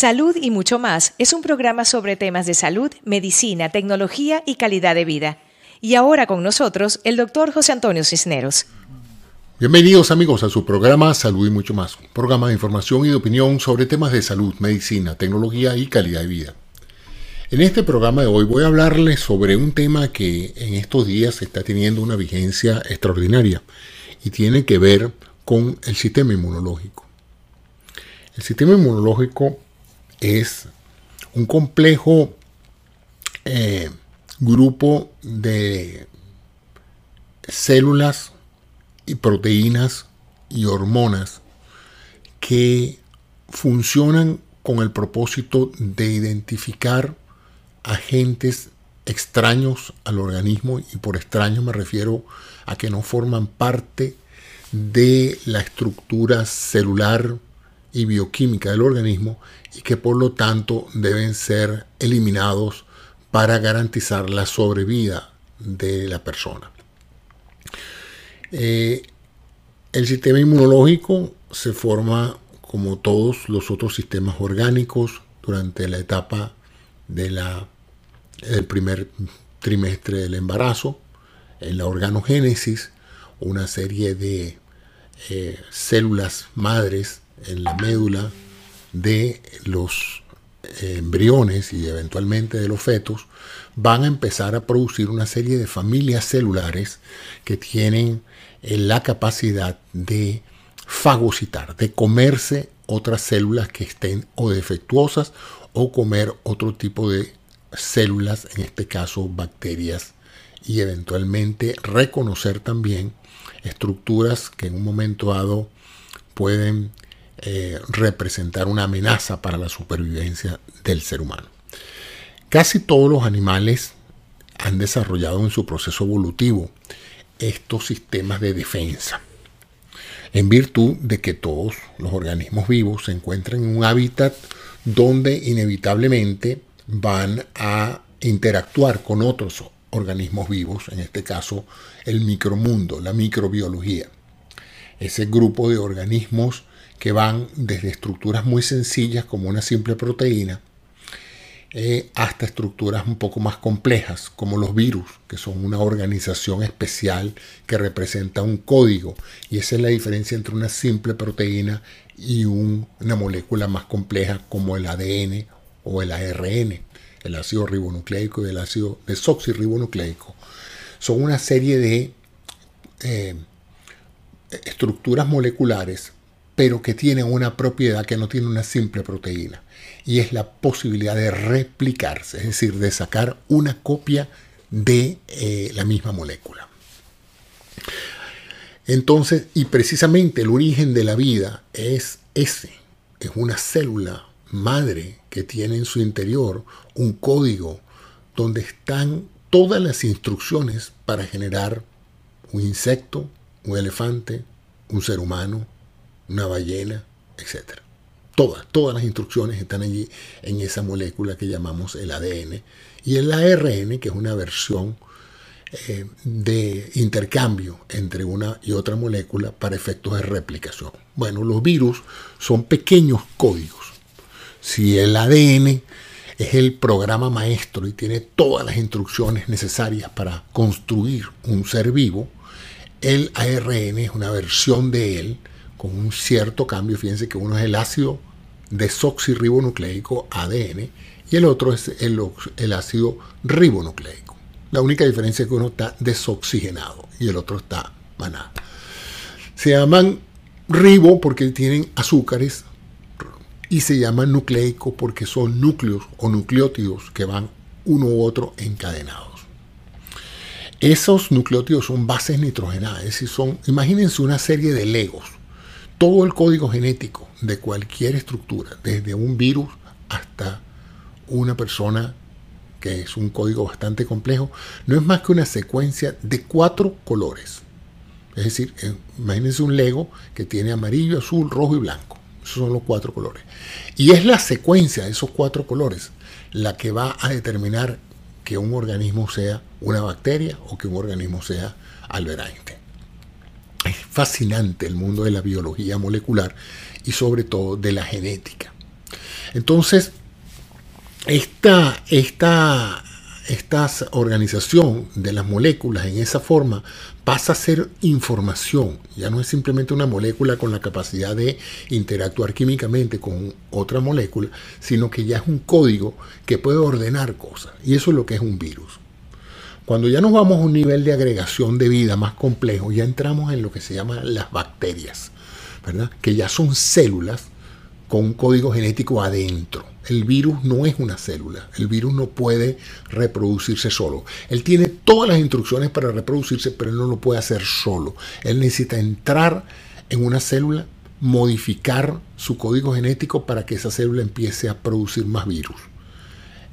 Salud y mucho más es un programa sobre temas de salud, medicina, tecnología y calidad de vida. Y ahora con nosotros el doctor José Antonio Cisneros. Bienvenidos amigos a su programa Salud y mucho más, un programa de información y de opinión sobre temas de salud, medicina, tecnología y calidad de vida. En este programa de hoy voy a hablarles sobre un tema que en estos días está teniendo una vigencia extraordinaria y tiene que ver con el sistema inmunológico. El sistema inmunológico es un complejo eh, grupo de células y proteínas y hormonas que funcionan con el propósito de identificar agentes extraños al organismo y por extraños me refiero a que no forman parte de la estructura celular y bioquímica del organismo y que por lo tanto deben ser eliminados para garantizar la sobrevida de la persona. Eh, el sistema inmunológico se forma como todos los otros sistemas orgánicos durante la etapa de del primer trimestre del embarazo, en la organogénesis, una serie de eh, células madres en la médula de los embriones y eventualmente de los fetos van a empezar a producir una serie de familias celulares que tienen eh, la capacidad de fagocitar, de comerse otras células que estén o defectuosas o comer otro tipo de células, en este caso bacterias, y eventualmente reconocer también estructuras que en un momento dado pueden eh, representar una amenaza para la supervivencia del ser humano. Casi todos los animales han desarrollado en su proceso evolutivo estos sistemas de defensa, en virtud de que todos los organismos vivos se encuentran en un hábitat donde inevitablemente van a interactuar con otros organismos vivos, en este caso el micromundo, la microbiología. Ese grupo de organismos que van desde estructuras muy sencillas como una simple proteína eh, hasta estructuras un poco más complejas como los virus, que son una organización especial que representa un código. Y esa es la diferencia entre una simple proteína y una molécula más compleja como el ADN o el ARN, el ácido ribonucleico y el ácido desoxirribonucleico. Son una serie de eh, estructuras moleculares pero que tiene una propiedad que no tiene una simple proteína, y es la posibilidad de replicarse, es decir, de sacar una copia de eh, la misma molécula. Entonces, y precisamente el origen de la vida es ese, es una célula madre que tiene en su interior un código donde están todas las instrucciones para generar un insecto, un elefante, un ser humano, una ballena, etc. Todas, todas las instrucciones están allí en esa molécula que llamamos el ADN y el ARN, que es una versión eh, de intercambio entre una y otra molécula para efectos de replicación. Bueno, los virus son pequeños códigos. Si el ADN es el programa maestro y tiene todas las instrucciones necesarias para construir un ser vivo, el ARN es una versión de él con un cierto cambio. Fíjense que uno es el ácido desoxirribonucleico ADN y el otro es el, ácido ribonucleico. La única diferencia es que uno está desoxigenado y el otro está maná. Se llaman ribo porque tienen azúcares y se llaman nucleico porque son núcleos o nucleótidos que van uno u otro encadenados. Esos nucleótidos son bases nitrogenadas, decir, son, imagínense una serie de legos todo el código genético de cualquier estructura, desde un virus hasta una persona que es un código bastante complejo, no es más que una secuencia de cuatro colores. Es decir, eh, imagínense un Lego que tiene amarillo, azul, rojo y blanco. Esos son los cuatro colores. Y es la secuencia de esos cuatro colores la que va a determinar que un organismo sea una bacteria o que un organismo sea Albert Einstein. Es fascinante el mundo de la biología molecular y sobre todo de la genética. Entonces, esta, esta, esta organización de las moléculas en esa forma pasa a ser información. Ya no es simplemente una molécula con la capacidad de interactuar químicamente con otra molécula, sino que ya es un código que puede ordenar cosas. Y eso es lo que es un virus. Cuando ya nos vamos a un nivel de agregación de vida más complejo, ya entramos en lo que se llama las bacterias, ¿verdad? Que ya son células con un código genético adentro. El virus no es una célula, el virus no puede reproducirse solo. Él tiene todas las instrucciones para reproducirse, pero él no lo puede hacer solo. Él necesita entrar en una célula, modificar su código genético para que esa célula empiece a producir más virus.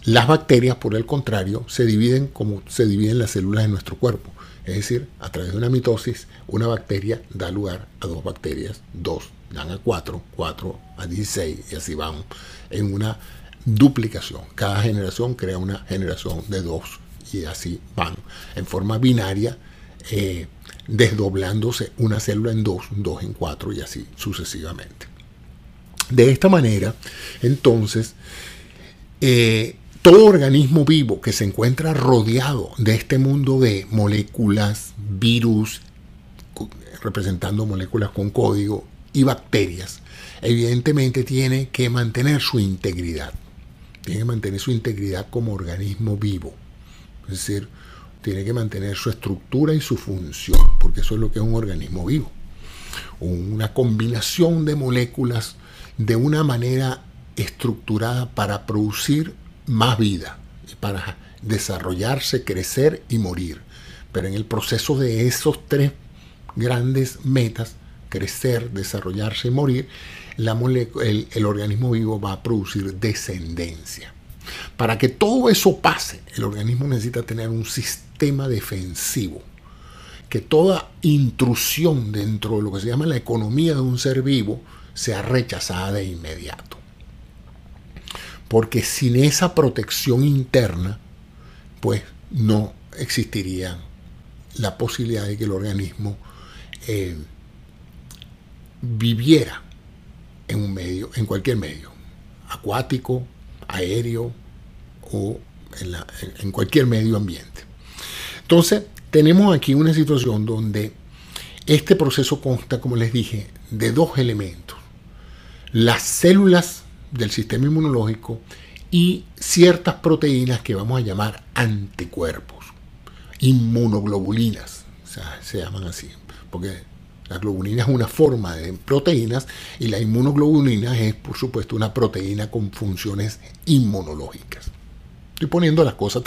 Las bacterias, por el contrario, se dividen como se dividen las células de nuestro cuerpo. Es decir, a través de una mitosis, una bacteria da lugar a dos bacterias, dos dan a 4, 4 a 16 y así van en una duplicación. Cada generación crea una generación de dos y así van en forma binaria eh, desdoblándose una célula en dos, dos en cuatro y así sucesivamente. De esta manera, entonces, eh, todo organismo vivo que se encuentra rodeado de este mundo de moléculas, virus, representando moléculas con código y bacterias, evidentemente tiene que mantener su integridad. Tiene que mantener su integridad como organismo vivo. Es decir, tiene que mantener su estructura y su función, porque eso es lo que es un organismo vivo. Una combinación de moléculas de una manera estructurada para producir más vida, para desarrollarse, crecer y morir. Pero en el proceso de esos tres grandes metas, crecer, desarrollarse y morir, el, el organismo vivo va a producir descendencia. Para que todo eso pase, el organismo necesita tener un sistema defensivo. Que toda intrusión dentro de lo que se llama la economía de un ser vivo sea rechazada de inmediato. Porque sin esa protección interna, pues no existiría la posibilidad de que el organismo eh, viviera en un medio, en cualquier medio, acuático, aéreo o en, cualquier medio ambiente. Entonces, tenemos aquí una situación donde este proceso consta, como les dije, de dos elementos. Las células del sistema inmunológico y ciertas proteínas que vamos a llamar anticuerpos, inmunoglobulinas, se llaman así, porque la globulina es una forma de proteínas y la inmunoglobulina es, por supuesto, una proteína con funciones inmunológicas. Estoy poniendo las cosas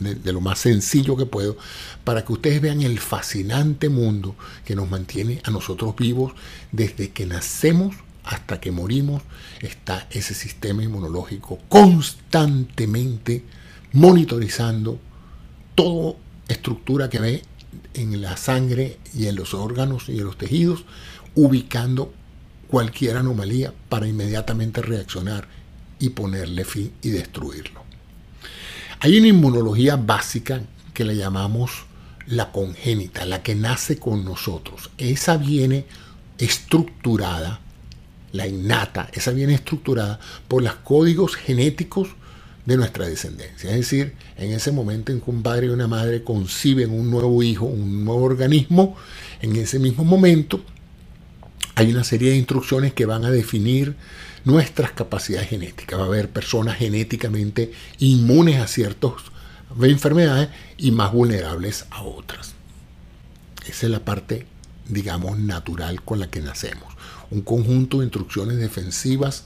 de, lo más sencillo que puedo para que ustedes vean el fascinante mundo que nos mantiene a nosotros vivos desde que nacemos hasta que morimos. Está ese sistema inmunológico constantemente monitorizando toda estructura que ve en la sangre y en los órganos y en los tejidos, ubicando cualquier anomalía para inmediatamente reaccionar y ponerle fin y destruirlo. Hay una inmunología básica que le llamamos la congénita, la que nace con nosotros. Esa viene estructurada, la innata, esa viene estructurada por los códigos genéticos de nuestra descendencia. Es decir, en ese momento en que un padre y una madre conciben un nuevo hijo, un nuevo organismo, en ese mismo momento hay una serie de instrucciones que van a definir nuestras capacidades genéticas. Va a haber personas genéticamente inmunes a ciertas enfermedades y más vulnerables a otras. Esa es la parte, digamos, natural con la que nacemos. Un conjunto de instrucciones defensivas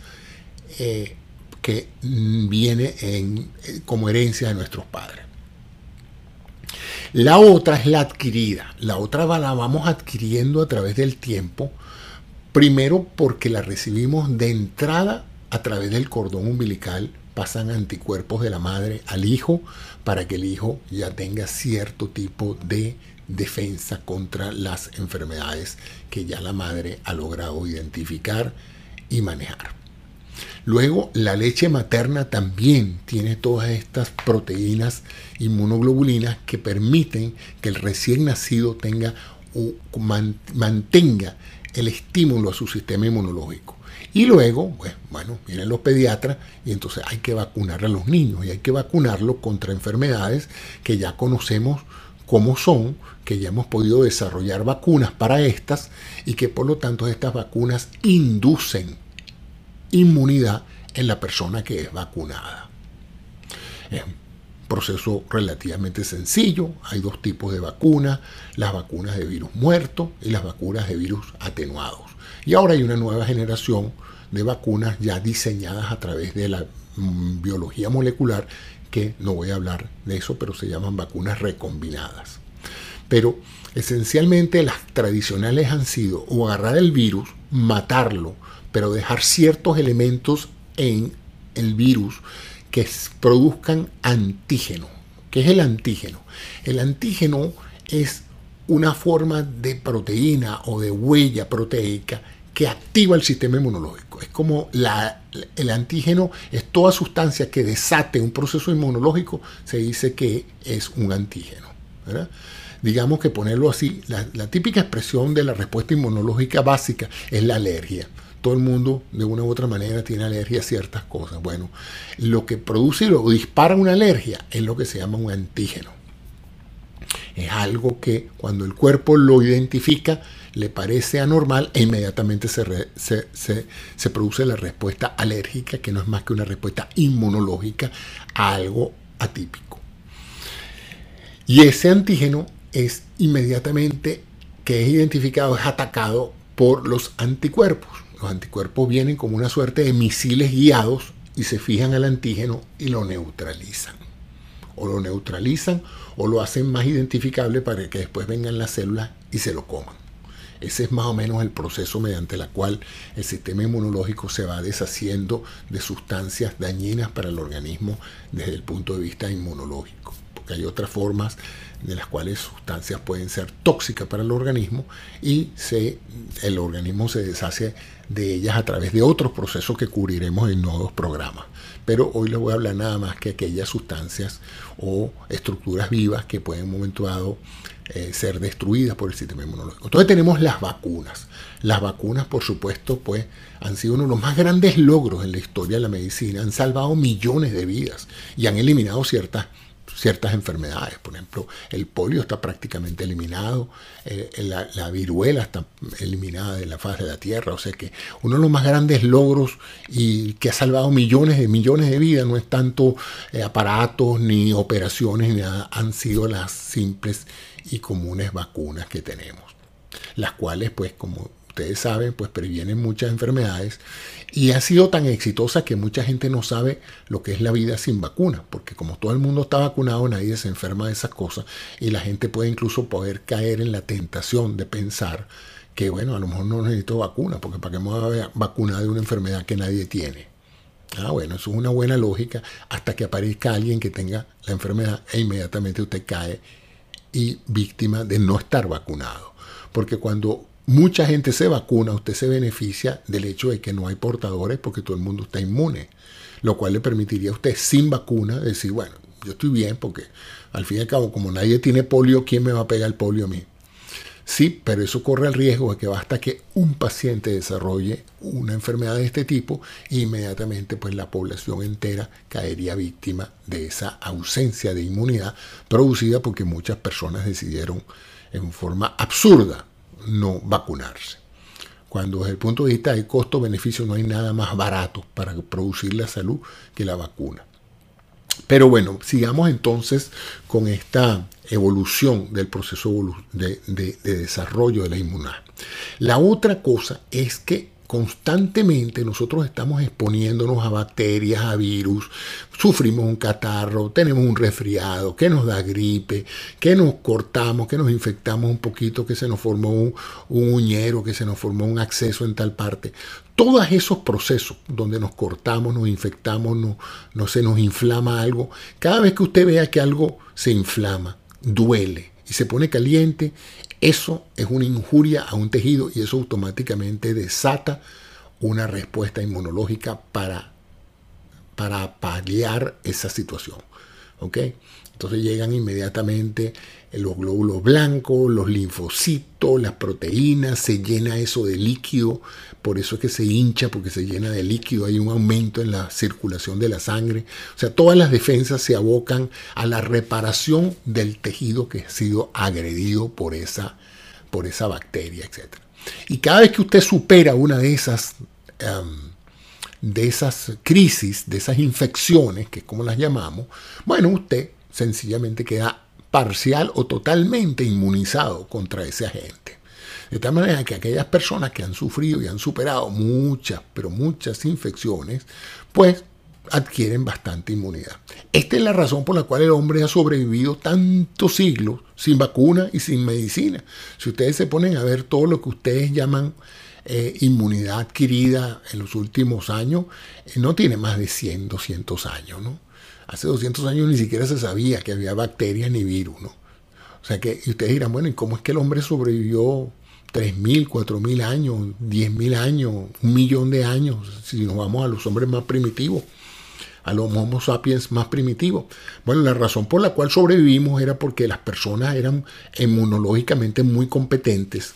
eh, que viene en, como herencia de nuestros padres. La otra es la adquirida. La otra la vamos adquiriendo a través del tiempo. Primero porque la recibimos de entrada a través del cordón umbilical. Pasan anticuerpos de la madre al hijo para que el hijo ya tenga cierto tipo de defensa contra las enfermedades que ya la madre ha logrado identificar y manejar. Luego, la leche materna también tiene todas estas proteínas inmunoglobulinas que permiten que el recién nacido tenga o mantenga el estímulo a su sistema inmunológico. Y luego, pues, bueno, vienen los pediatras y entonces hay que vacunar a los niños y hay que vacunarlos contra enfermedades que ya conocemos cómo son, que ya hemos podido desarrollar vacunas para estas y que por lo tanto estas vacunas inducen inmunidad en la persona que es vacunada. Es un proceso relativamente sencillo. Hay dos tipos de vacunas, las vacunas de virus muerto y las vacunas de virus atenuados. Y ahora hay una nueva generación de vacunas ya diseñadas a través de la mm, biología molecular, que no voy a hablar de eso, pero se llaman vacunas recombinadas. Pero esencialmente las tradicionales han sido o agarrar el virus, matarlo, pero dejar ciertos elementos en el virus que produzcan antígeno. ¿Qué es el antígeno? El antígeno es una forma de proteína o de huella proteica que activa el sistema inmunológico. Es como el antígeno es toda sustancia que desate un proceso inmunológico, se dice que es un antígeno. Digamos que ponerlo así, la, la típica expresión de la respuesta inmunológica básica es la alergia todo el mundo de una u otra manera tiene alergia a ciertas cosas. Bueno, lo que produce o dispara una alergia es lo que se llama un antígeno. Es algo que cuando el cuerpo lo identifica le parece anormal e inmediatamente se, se, produce la respuesta alérgica, que no es más que una respuesta inmunológica a algo atípico. Y ese antígeno es inmediatamente que es identificado, es atacado por los anticuerpos. Los anticuerpos vienen como una suerte de misiles guiados y se fijan al antígeno y lo neutralizan. O lo neutralizan o lo hacen más identificable para que después vengan las células y se lo coman. Ese es más o menos el proceso mediante el cual el sistema inmunológico se va deshaciendo de sustancias dañinas para el organismo desde el punto de vista inmunológico. Porque hay otras formas de las cuales sustancias pueden ser tóxicas para el organismo y el organismo se deshace de ellas a través de otros procesos que cubriremos en nuevos programas. Pero hoy les voy a hablar nada más que aquellas sustancias o estructuras vivas que pueden en un momento dado eh, ser destruidas por el sistema inmunológico. Entonces tenemos las vacunas. Las vacunas, por supuesto, pues han sido uno de los más grandes logros en la historia de la medicina. Han salvado millones de vidas y han eliminado ciertas ciertas enfermedades. Por ejemplo, el polio está prácticamente eliminado, eh, la, viruela está eliminada de la faz de la Tierra. O sea que uno de los más grandes logros y que ha salvado millones de millones de vidas no es tanto eh, aparatos ni operaciones, ni nada, han sido las simples y comunes vacunas que tenemos. Las cuales, pues, como ustedes saben, pues previenen muchas enfermedades y ha sido tan exitosa que mucha gente no sabe lo que es la vida sin vacuna, porque como todo el mundo está vacunado, nadie se enferma de esas cosas y la gente puede incluso poder caer en la tentación de pensar que, bueno, a lo mejor no necesito vacuna, porque para qué me voy a vacunar de una enfermedad que nadie tiene. Ah, bueno, eso es una buena lógica hasta que aparezca alguien que tenga la enfermedad e inmediatamente usted cae y víctima de no estar vacunado. Porque cuando mucha gente se vacuna, usted se beneficia del hecho de que no hay portadores porque todo el mundo está inmune, lo cual le permitiría a usted sin vacuna decir, bueno, yo estoy bien porque al fin y al cabo, como nadie tiene polio, ¿quién me va a pegar el polio a mí? Sí, pero eso corre el riesgo de que basta que un paciente desarrolle una enfermedad de este tipo e inmediatamente pues la población entera caería víctima de esa ausencia de inmunidad producida porque muchas personas decidieron en forma absurda no vacunarse. Cuando desde el punto de vista de costo-beneficio no hay nada más barato para producir la salud que la vacuna. Pero bueno, sigamos entonces con esta evolución del proceso de, de desarrollo de la inmunidad. La otra cosa es que constantemente nosotros estamos exponiéndonos a bacterias, a virus, sufrimos un catarro, tenemos un resfriado, que nos da gripe, que nos cortamos, que nos infectamos un poquito, que se nos formó un, uñero, que se nos formó un acceso en tal parte. Todos esos procesos donde nos cortamos, nos infectamos, no, se nos inflama algo, cada vez que usted vea que algo se inflama, duele y se pone caliente, eso es una injuria a un tejido y eso automáticamente desata una respuesta inmunológica para, para paliar esa situación. ¿Ok? Entonces llegan inmediatamente los glóbulos blancos, los linfocitos, las proteínas, se llena eso de líquido, por eso es que se hincha, porque se llena de líquido, hay un aumento en la circulación de la sangre. O sea, todas las defensas se abocan a la reparación del tejido que ha sido agredido por esa, por esa bacteria, etc. Y cada vez que usted supera una de esas, em, de esas crisis, de esas infecciones, que es como las llamamos, bueno, usted sencillamente queda parcial o totalmente inmunizado contra ese agente. De tal manera que aquellas personas que han sufrido y han superado muchas, pero muchas infecciones, pues adquieren bastante inmunidad. Esta es la razón por la cual el hombre ha sobrevivido tantos siglos sin vacuna y sin medicina. Si ustedes se ponen a ver todo lo que ustedes llaman eh, inmunidad adquirida en los últimos años, eh, no tiene más de 100, 200 años, ¿no? Hace 200 años ni siquiera se sabía que había bacterias ni virus, ¿no? O sea que, y ustedes dirán, bueno, ¿y cómo es que el hombre sobrevivió 3.000, 4.000 años, 10.000 años, un millón de años, si nos vamos a los hombres más primitivos, a los Homo sapiens más primitivos? Bueno, la razón por la cual sobrevivimos era porque las personas eran inmunológicamente muy competentes,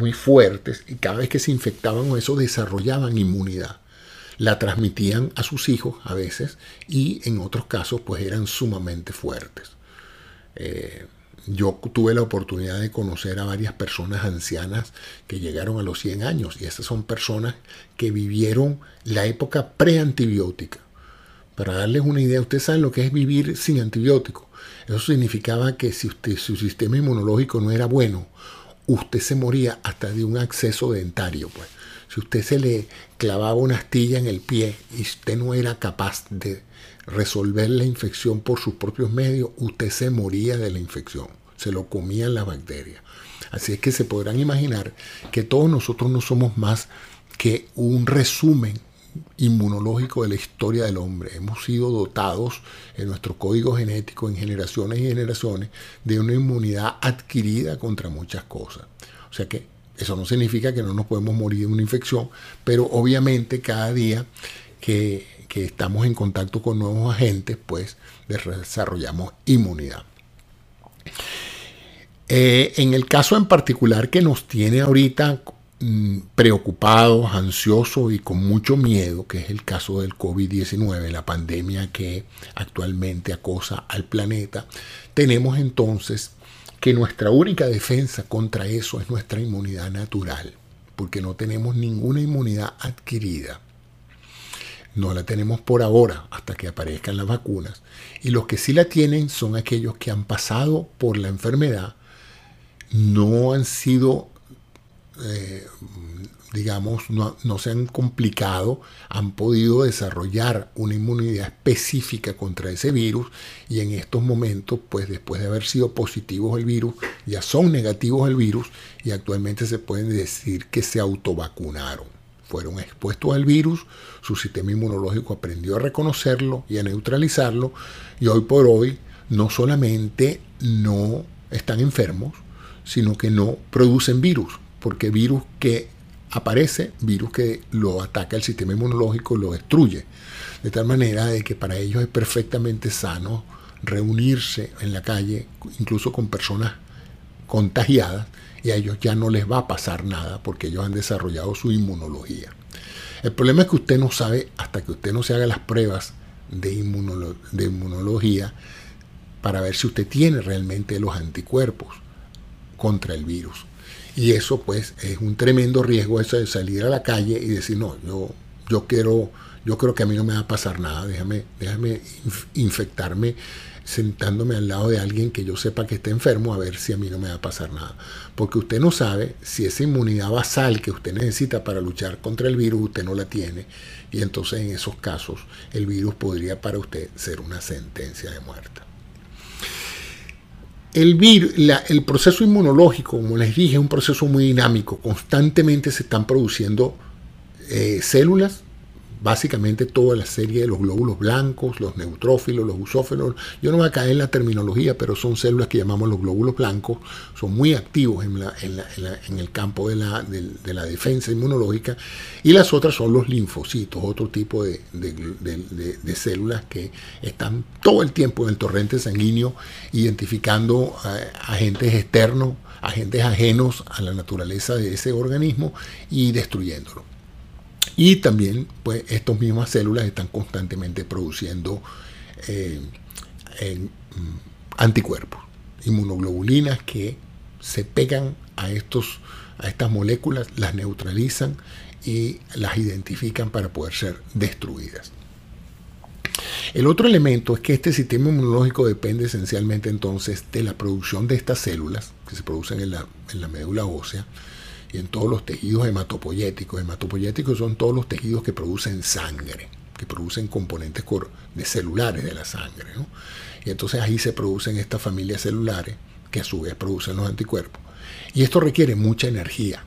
muy fuertes, y cada vez que se infectaban o eso desarrollaban inmunidad la transmitían a sus hijos a veces y en otros casos pues eran sumamente fuertes. Eh, yo tuve la oportunidad de conocer a varias personas ancianas que llegaron a los 100 años y esas son personas que vivieron la época preantibiótica. Para darles una idea, ustedes saben lo que es vivir sin antibiótico. Eso significaba que si usted, su sistema inmunológico no era bueno, usted se moría hasta de un acceso dentario. Pues. Si usted se le clavaba una astilla en el pie y usted no era capaz de resolver la infección por sus propios medios, usted se moría de la infección, se lo comían las bacterias. Así es que se podrán imaginar que todos nosotros no somos más que un resumen inmunológico de la historia del hombre. Hemos sido dotados en nuestro código genético en generaciones y generaciones de una inmunidad adquirida contra muchas cosas. O sea que eso no significa que no nos podemos morir de una infección, pero obviamente cada día que, estamos en contacto con nuevos agentes, pues desarrollamos inmunidad. Eh, en el caso en particular que nos tiene ahorita preocupados, ansiosos y con mucho miedo, que es el caso del COVID-19, la pandemia que actualmente acosa al planeta, tenemos entonces que nuestra única defensa contra eso es nuestra inmunidad natural, porque no tenemos ninguna inmunidad adquirida. No la tenemos por ahora hasta que aparezcan las vacunas. Y los que sí la tienen son aquellos que han pasado por la enfermedad, no han sido eh, digamos, no, se han complicado, han podido desarrollar una inmunidad específica contra ese virus y en estos momentos, pues después de haber sido positivos el virus, ya son negativos el virus y actualmente se pueden decir que se autovacunaron. Fueron expuestos al virus, su sistema inmunológico aprendió a reconocerlo y a neutralizarlo y hoy por hoy no solamente no están enfermos, sino que no producen virus, porque virus que aparece virus que lo ataca el sistema inmunológico, lo destruye. De tal manera de que para ellos es perfectamente sano reunirse en la calle, incluso con personas contagiadas, y a ellos ya no les va a pasar nada porque ellos han desarrollado su inmunología. El problema es que usted no sabe, hasta que usted no se haga las pruebas de, de inmunología, para ver si usted tiene realmente los anticuerpos contra el virus. Y eso pues es un tremendo riesgo eso de salir a la calle y decir, no, yo, yo quiero, yo creo que a mí no me va a pasar nada, déjame, déjame infectarme sentándome al lado de alguien que yo sepa que está enfermo a ver si a mí no me va a pasar nada. Porque usted no sabe si esa inmunidad basal que usted necesita para luchar contra el virus, usted no la tiene. Y entonces en esos casos el virus podría para usted ser una sentencia de muerte. El, virus, el proceso inmunológico, como les dije, es un proceso muy dinámico. Constantemente se están produciendo eh, células básicamente toda la serie de los glóbulos blancos, los neutrófilos, los usófilos. Yo no voy a caer en la terminología, pero son células que llamamos los glóbulos blancos, son muy activos en, el campo de la, de, la, defensa inmunológica, y las otras son los linfocitos, otro tipo de, de, células que están todo el tiempo en el torrente sanguíneo identificando agentes externos, agentes ajenos a la naturaleza de ese organismo y destruyéndolo. Y también, pues, estas mismas células están constantemente produciendo eh, mm, anticuerpos, inmunoglobulinas que se pegan a, estos, a estas moléculas, las neutralizan y las identifican para poder ser destruidas. El otro elemento es que este sistema inmunológico depende esencialmente entonces de la producción de estas células que se producen en la, en la médula ósea y en todos los tejidos hematopoyéticos. Hematopoyéticos son todos los tejidos que producen sangre, que producen componentes de celulares de la sangre. Y entonces ahí se producen estas familias celulares que a su vez producen los anticuerpos. Y esto requiere mucha energía,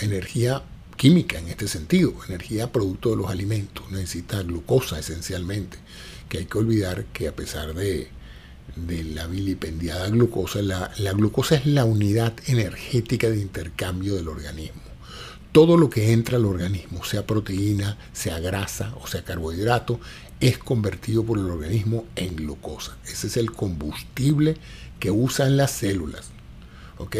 energía química en este sentido, energía producto de los alimentos, necesita glucosa esencialmente, que hay que olvidar que a pesar de, de la vilipendiada glucosa, la, glucosa es la unidad energética de intercambio del organismo. Todo lo que entra al organismo, sea proteína, sea grasa o sea carbohidrato, es convertido por el organismo en glucosa. Ese es el combustible que usan las células. ¿ok?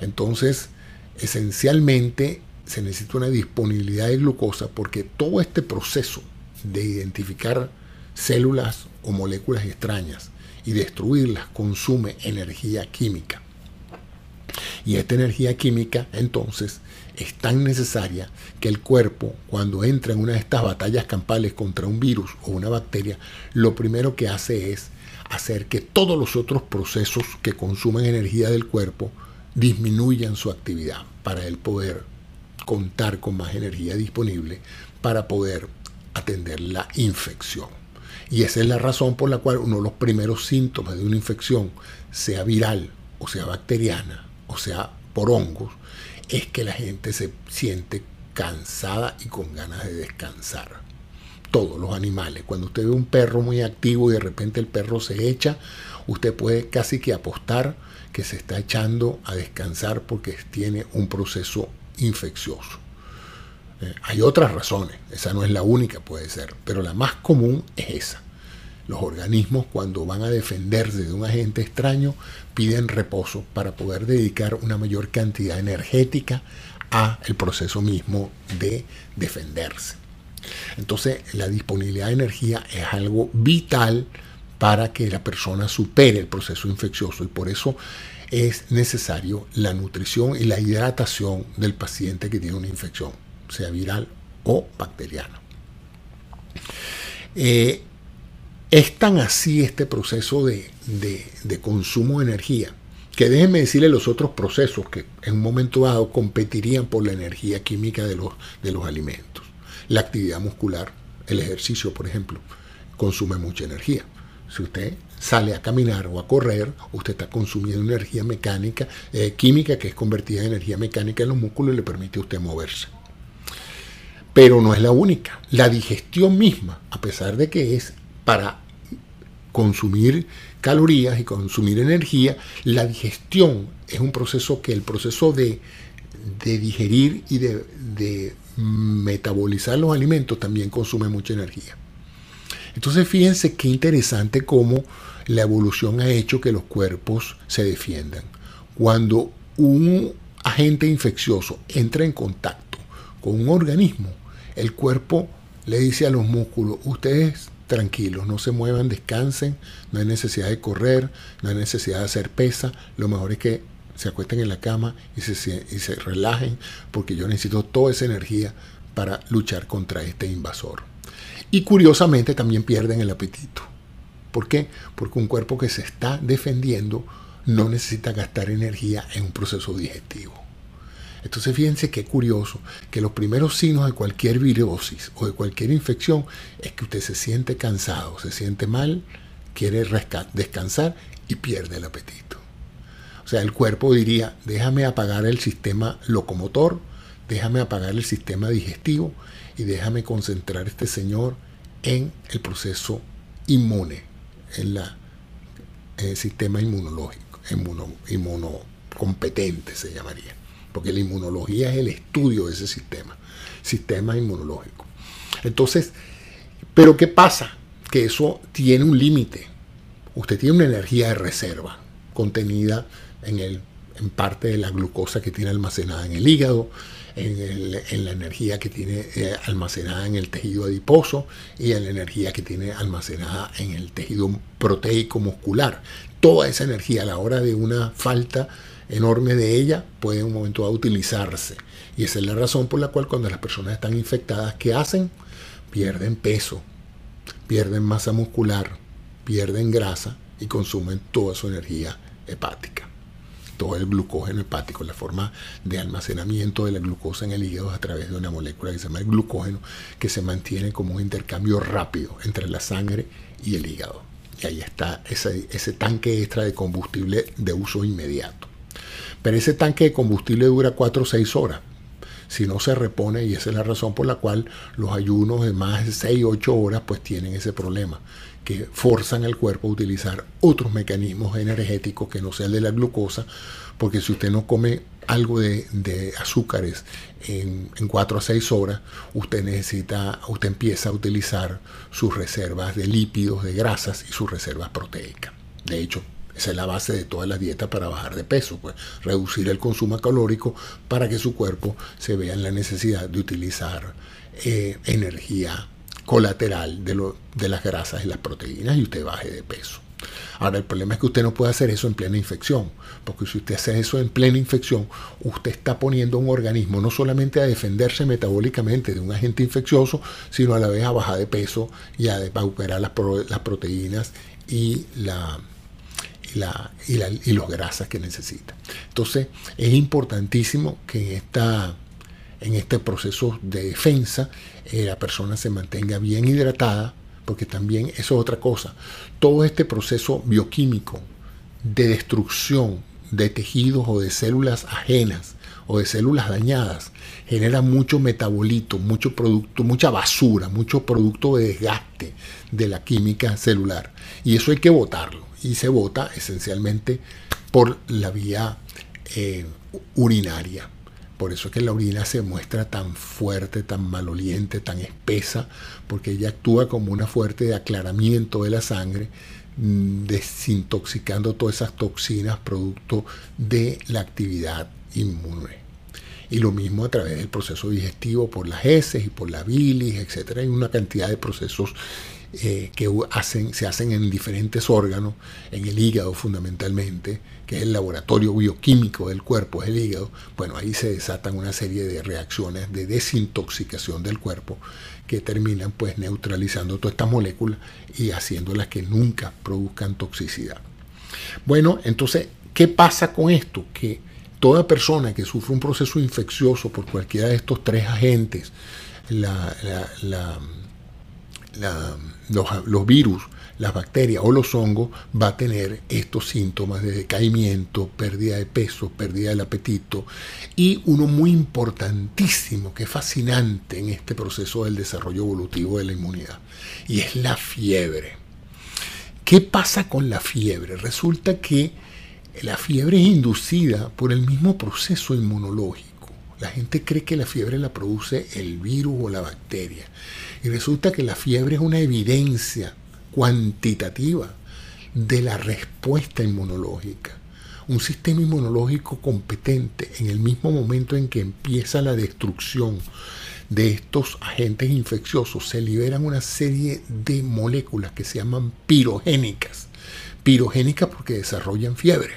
Entonces, esencialmente se necesita una disponibilidad de glucosa porque todo este proceso de identificar células o moléculas extrañas y destruirlas consume energía química. Y esta energía química entonces es tan necesaria que el cuerpo, cuando entra en una de estas batallas campales contra un virus o una bacteria, lo primero que hace es hacer que todos los otros procesos que consumen energía del cuerpo disminuyan su actividad para el poder contar con más energía disponible para poder atender la infección. Y esa es la razón por la cual uno de los primeros síntomas de una infección, sea viral o sea bacteriana o sea por hongos, es que la gente se siente cansada y con ganas de descansar. Todos los animales. Cuando usted ve un perro muy activo y de repente el perro se echa, usted puede casi que apostar que se está echando a descansar porque tiene un proceso infeccioso. Eh, hay otras razones, esa no es la única, puede ser, pero la más común es esa. Los organismos cuando van a defenderse de un agente extraño piden reposo para poder dedicar una mayor cantidad energética a el proceso mismo de defenderse. Entonces la disponibilidad de energía es algo vital para que la persona supere el proceso infeccioso y por eso es necesario la nutrición y la hidratación del paciente que tiene una infección, sea viral o bacteriana. Eh, es tan así este proceso de, consumo de energía que déjenme decirle los otros procesos que en un momento dado competirían por la energía química de los, de los alimentos. La actividad muscular, el ejercicio, por ejemplo, consume mucha energía. Si usted sale a caminar o a correr, usted está consumiendo energía mecánica, eh, química que es convertida en energía mecánica en los músculos y le permite a usted moverse. Pero no es la única. La digestión misma, a pesar de que es para consumir calorías y consumir energía, la digestión es un proceso que el proceso de, digerir y de, metabolizar los alimentos también consume mucha energía. Entonces fíjense qué interesante cómo la evolución ha hecho que los cuerpos se defiendan. Cuando un agente infeccioso entra en contacto con un organismo, el cuerpo le dice a los músculos, ustedes tranquilos, no se muevan, descansen, no hay necesidad de correr, no hay necesidad de hacer pesa, lo mejor es que se acuesten en la cama y se, y se relajen, porque yo necesito toda esa energía para luchar contra este invasor. Y curiosamente también pierden el apetito. ¿Por qué? Porque un cuerpo que se está defendiendo no necesita gastar energía en un proceso digestivo. Entonces fíjense qué curioso que los primeros signos de cualquier virosis o de cualquier infección es que usted se siente cansado, se siente mal, quiere descansar y pierde el apetito. O sea, el cuerpo diría, déjame apagar el sistema locomotor, déjame apagar el sistema digestivo y déjame concentrar este señor en el proceso inmune, en, el sistema inmunológico, inmuno, inmunocompetente se llamaría, porque la inmunología es el estudio de ese sistema, sistema inmunológico. Entonces, pero ¿qué pasa? Que eso tiene un límite. Usted tiene una energía de reserva contenida en, el, en parte de la glucosa que tiene almacenada en el hígado, en, la energía que tiene eh, almacenada en el tejido adiposo y en la energía que tiene almacenada en el tejido proteico muscular. Toda esa energía a la hora de una falta enorme de ella puede en un momento dado utilizarse. Y esa es la razón por la cual cuando las personas están infectadas, ¿qué hacen? Pierden peso, pierden masa muscular, pierden grasa y consumen toda su energía hepática todo el glucógeno hepático, la forma de almacenamiento de la glucosa en el hígado a través de una molécula que se llama el glucógeno, que se mantiene como un intercambio rápido entre la sangre y el hígado. Y ahí está ese, ese tanque extra de combustible de uso inmediato. Pero ese tanque de combustible dura 4 o 6 horas. Si no se repone, y esa es la razón por la cual los ayunos de más de 6 o 8 horas pues tienen ese problema que forzan al cuerpo a utilizar otros mecanismos energéticos que no sea el de la glucosa, porque si usted no come algo de, azúcares en, en 4 a 6 horas, usted necesita, usted empieza a utilizar sus reservas de lípidos, de grasas y sus reservas proteicas. De hecho, esa es la base de toda la dieta para bajar de peso, pues reducir el consumo calórico para que su cuerpo se vea en la necesidad de utilizar eh, energía colateral de, lo, de las grasas y las proteínas y usted baje de peso. Ahora, el problema es que usted no puede hacer eso en plena infección, porque si usted hace eso en plena infección, usted está poniendo un organismo no solamente a defenderse metabólicamente de un agente infeccioso, sino a la vez a bajar de peso y a recuperar las, las proteínas y, la, y, los grasas que necesita. Entonces, es importantísimo que en esta en este proceso de defensa eh, la persona se mantenga bien hidratada, porque también eso es otra cosa. Todo este proceso bioquímico de destrucción de tejidos o de células ajenas o de células dañadas genera mucho metabolito, mucho producto, mucha basura, mucho producto de desgaste de la química celular. Y eso hay que botarlo. Y se bota esencialmente por la vía eh, urinaria. Por eso es que la orina se muestra tan fuerte, tan maloliente, tan espesa, porque ella actúa como una fuerte de aclaramiento de la sangre, mm, desintoxicando todas esas toxinas producto de la actividad inmune. Y lo mismo a través del proceso digestivo por las heces y por la bilis, etc. Hay una cantidad de procesos eh, que hacen, se hacen en diferentes órganos, en el hígado fundamentalmente, que es el laboratorio bioquímico del cuerpo, es el hígado, bueno, ahí se desatan una serie de reacciones de desintoxicación del cuerpo que terminan pues neutralizando todas estas moléculas y haciéndolas que nunca produzcan toxicidad. Bueno, entonces, ¿qué pasa con esto? Que toda persona que sufre un proceso infeccioso por cualquiera de estos tres agentes, la, la los, virus, las bacterias o los hongos, va a tener estos síntomas de decaimiento, pérdida de peso, pérdida del apetito y uno muy importantísimo que es fascinante en este proceso del desarrollo evolutivo de la inmunidad y es la fiebre. ¿Qué pasa con la fiebre? Resulta que la fiebre es inducida por el mismo proceso inmunológico. La gente cree que la fiebre la produce el virus o la bacteria. Y resulta que la fiebre es una evidencia cuantitativa de la respuesta inmunológica. Un sistema inmunológico competente en el mismo momento en que empieza la destrucción de estos agentes infecciosos, se liberan una serie de moléculas que se llaman pirogénicas. Pirogénicas porque desarrollan fiebre.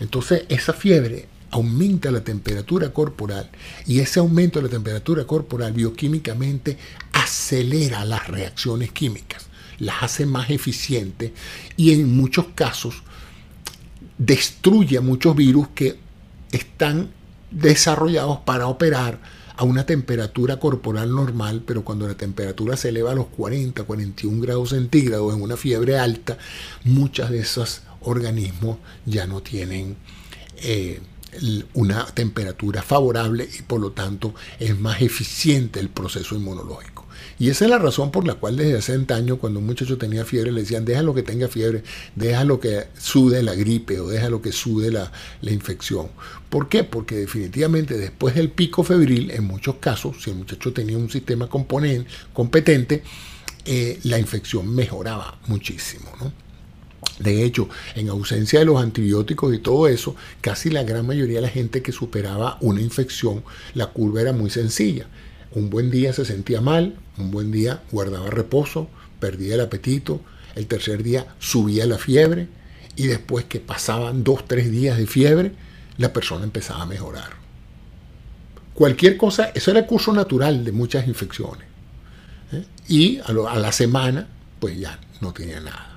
Entonces esa fiebre aumenta la temperatura corporal y ese aumento de la temperatura corporal bioquímicamente acelera las reacciones químicas, las hace más eficientes y en muchos casos destruye a muchos virus que están desarrollados para operar a una temperatura corporal normal, pero cuando la temperatura se eleva a los 40, 41 grados centígrados en una fiebre alta, muchos de esos organismos ya no tienen eh, una temperatura favorable y por lo tanto es más eficiente el proceso inmunológico. Y esa es la razón por la cual desde hace años cuando un muchacho tenía fiebre le decían déjalo que tenga fiebre, déjalo que sude la gripe o déjalo que sude la, la infección. ¿Por qué? Porque definitivamente después del pico febril, en muchos casos, si el muchacho tenía un sistema competente, eh, la infección mejoraba muchísimo. ¿no? De hecho, en ausencia de los antibióticos y todo eso, casi la gran mayoría de la gente que superaba una infección, la curva era muy sencilla. Un buen día se sentía mal, un buen día guardaba reposo, perdía el apetito, el tercer día subía la fiebre y después que pasaban dos, tres días de fiebre, la persona empezaba a mejorar. Cualquier cosa, eso era el curso natural de muchas infecciones. ¿eh? Y a, la semana, pues ya no tenía nada.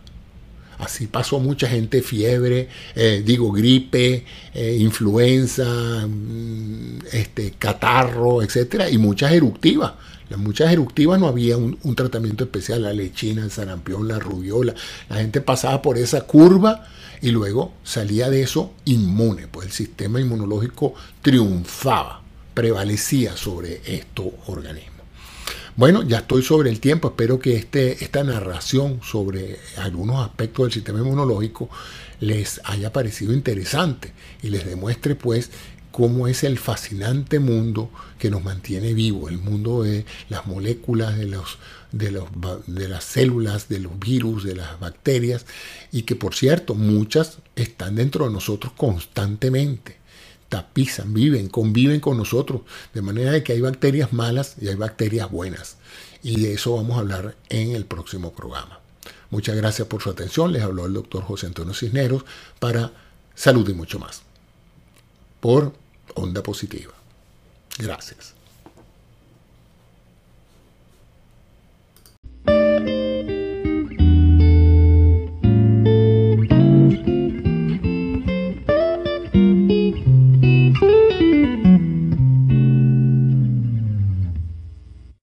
Así pasó mucha gente, fiebre, eh, digo gripe, eh, influenza, mm, este, catarro, etcétera, y muchas eruptivas. Las muchas eruptivas no había un, un, tratamiento especial, la lechina, el sarampión, la rubiola. La gente pasaba por esa curva y luego salía de eso inmune, pues el sistema inmunológico triunfaba, prevalecía sobre estos organismos. Bueno, ya estoy sobre el tiempo, espero que este, esta narración sobre algunos aspectos del sistema inmunológico les haya parecido interesante y les demuestre pues cómo es el fascinante mundo que nos mantiene vivo, el mundo de las moléculas, de, los, de, de las células, de los virus, de las bacterias, y que por cierto muchas están dentro de nosotros constantemente tapizan, viven, conviven con nosotros, de manera de que hay bacterias malas y hay bacterias buenas. Y de eso vamos a hablar en el próximo programa. Muchas gracias por su atención. Les habló el doctor José Antonio Cisneros para Salud y mucho más. Por Onda Positiva. Gracias.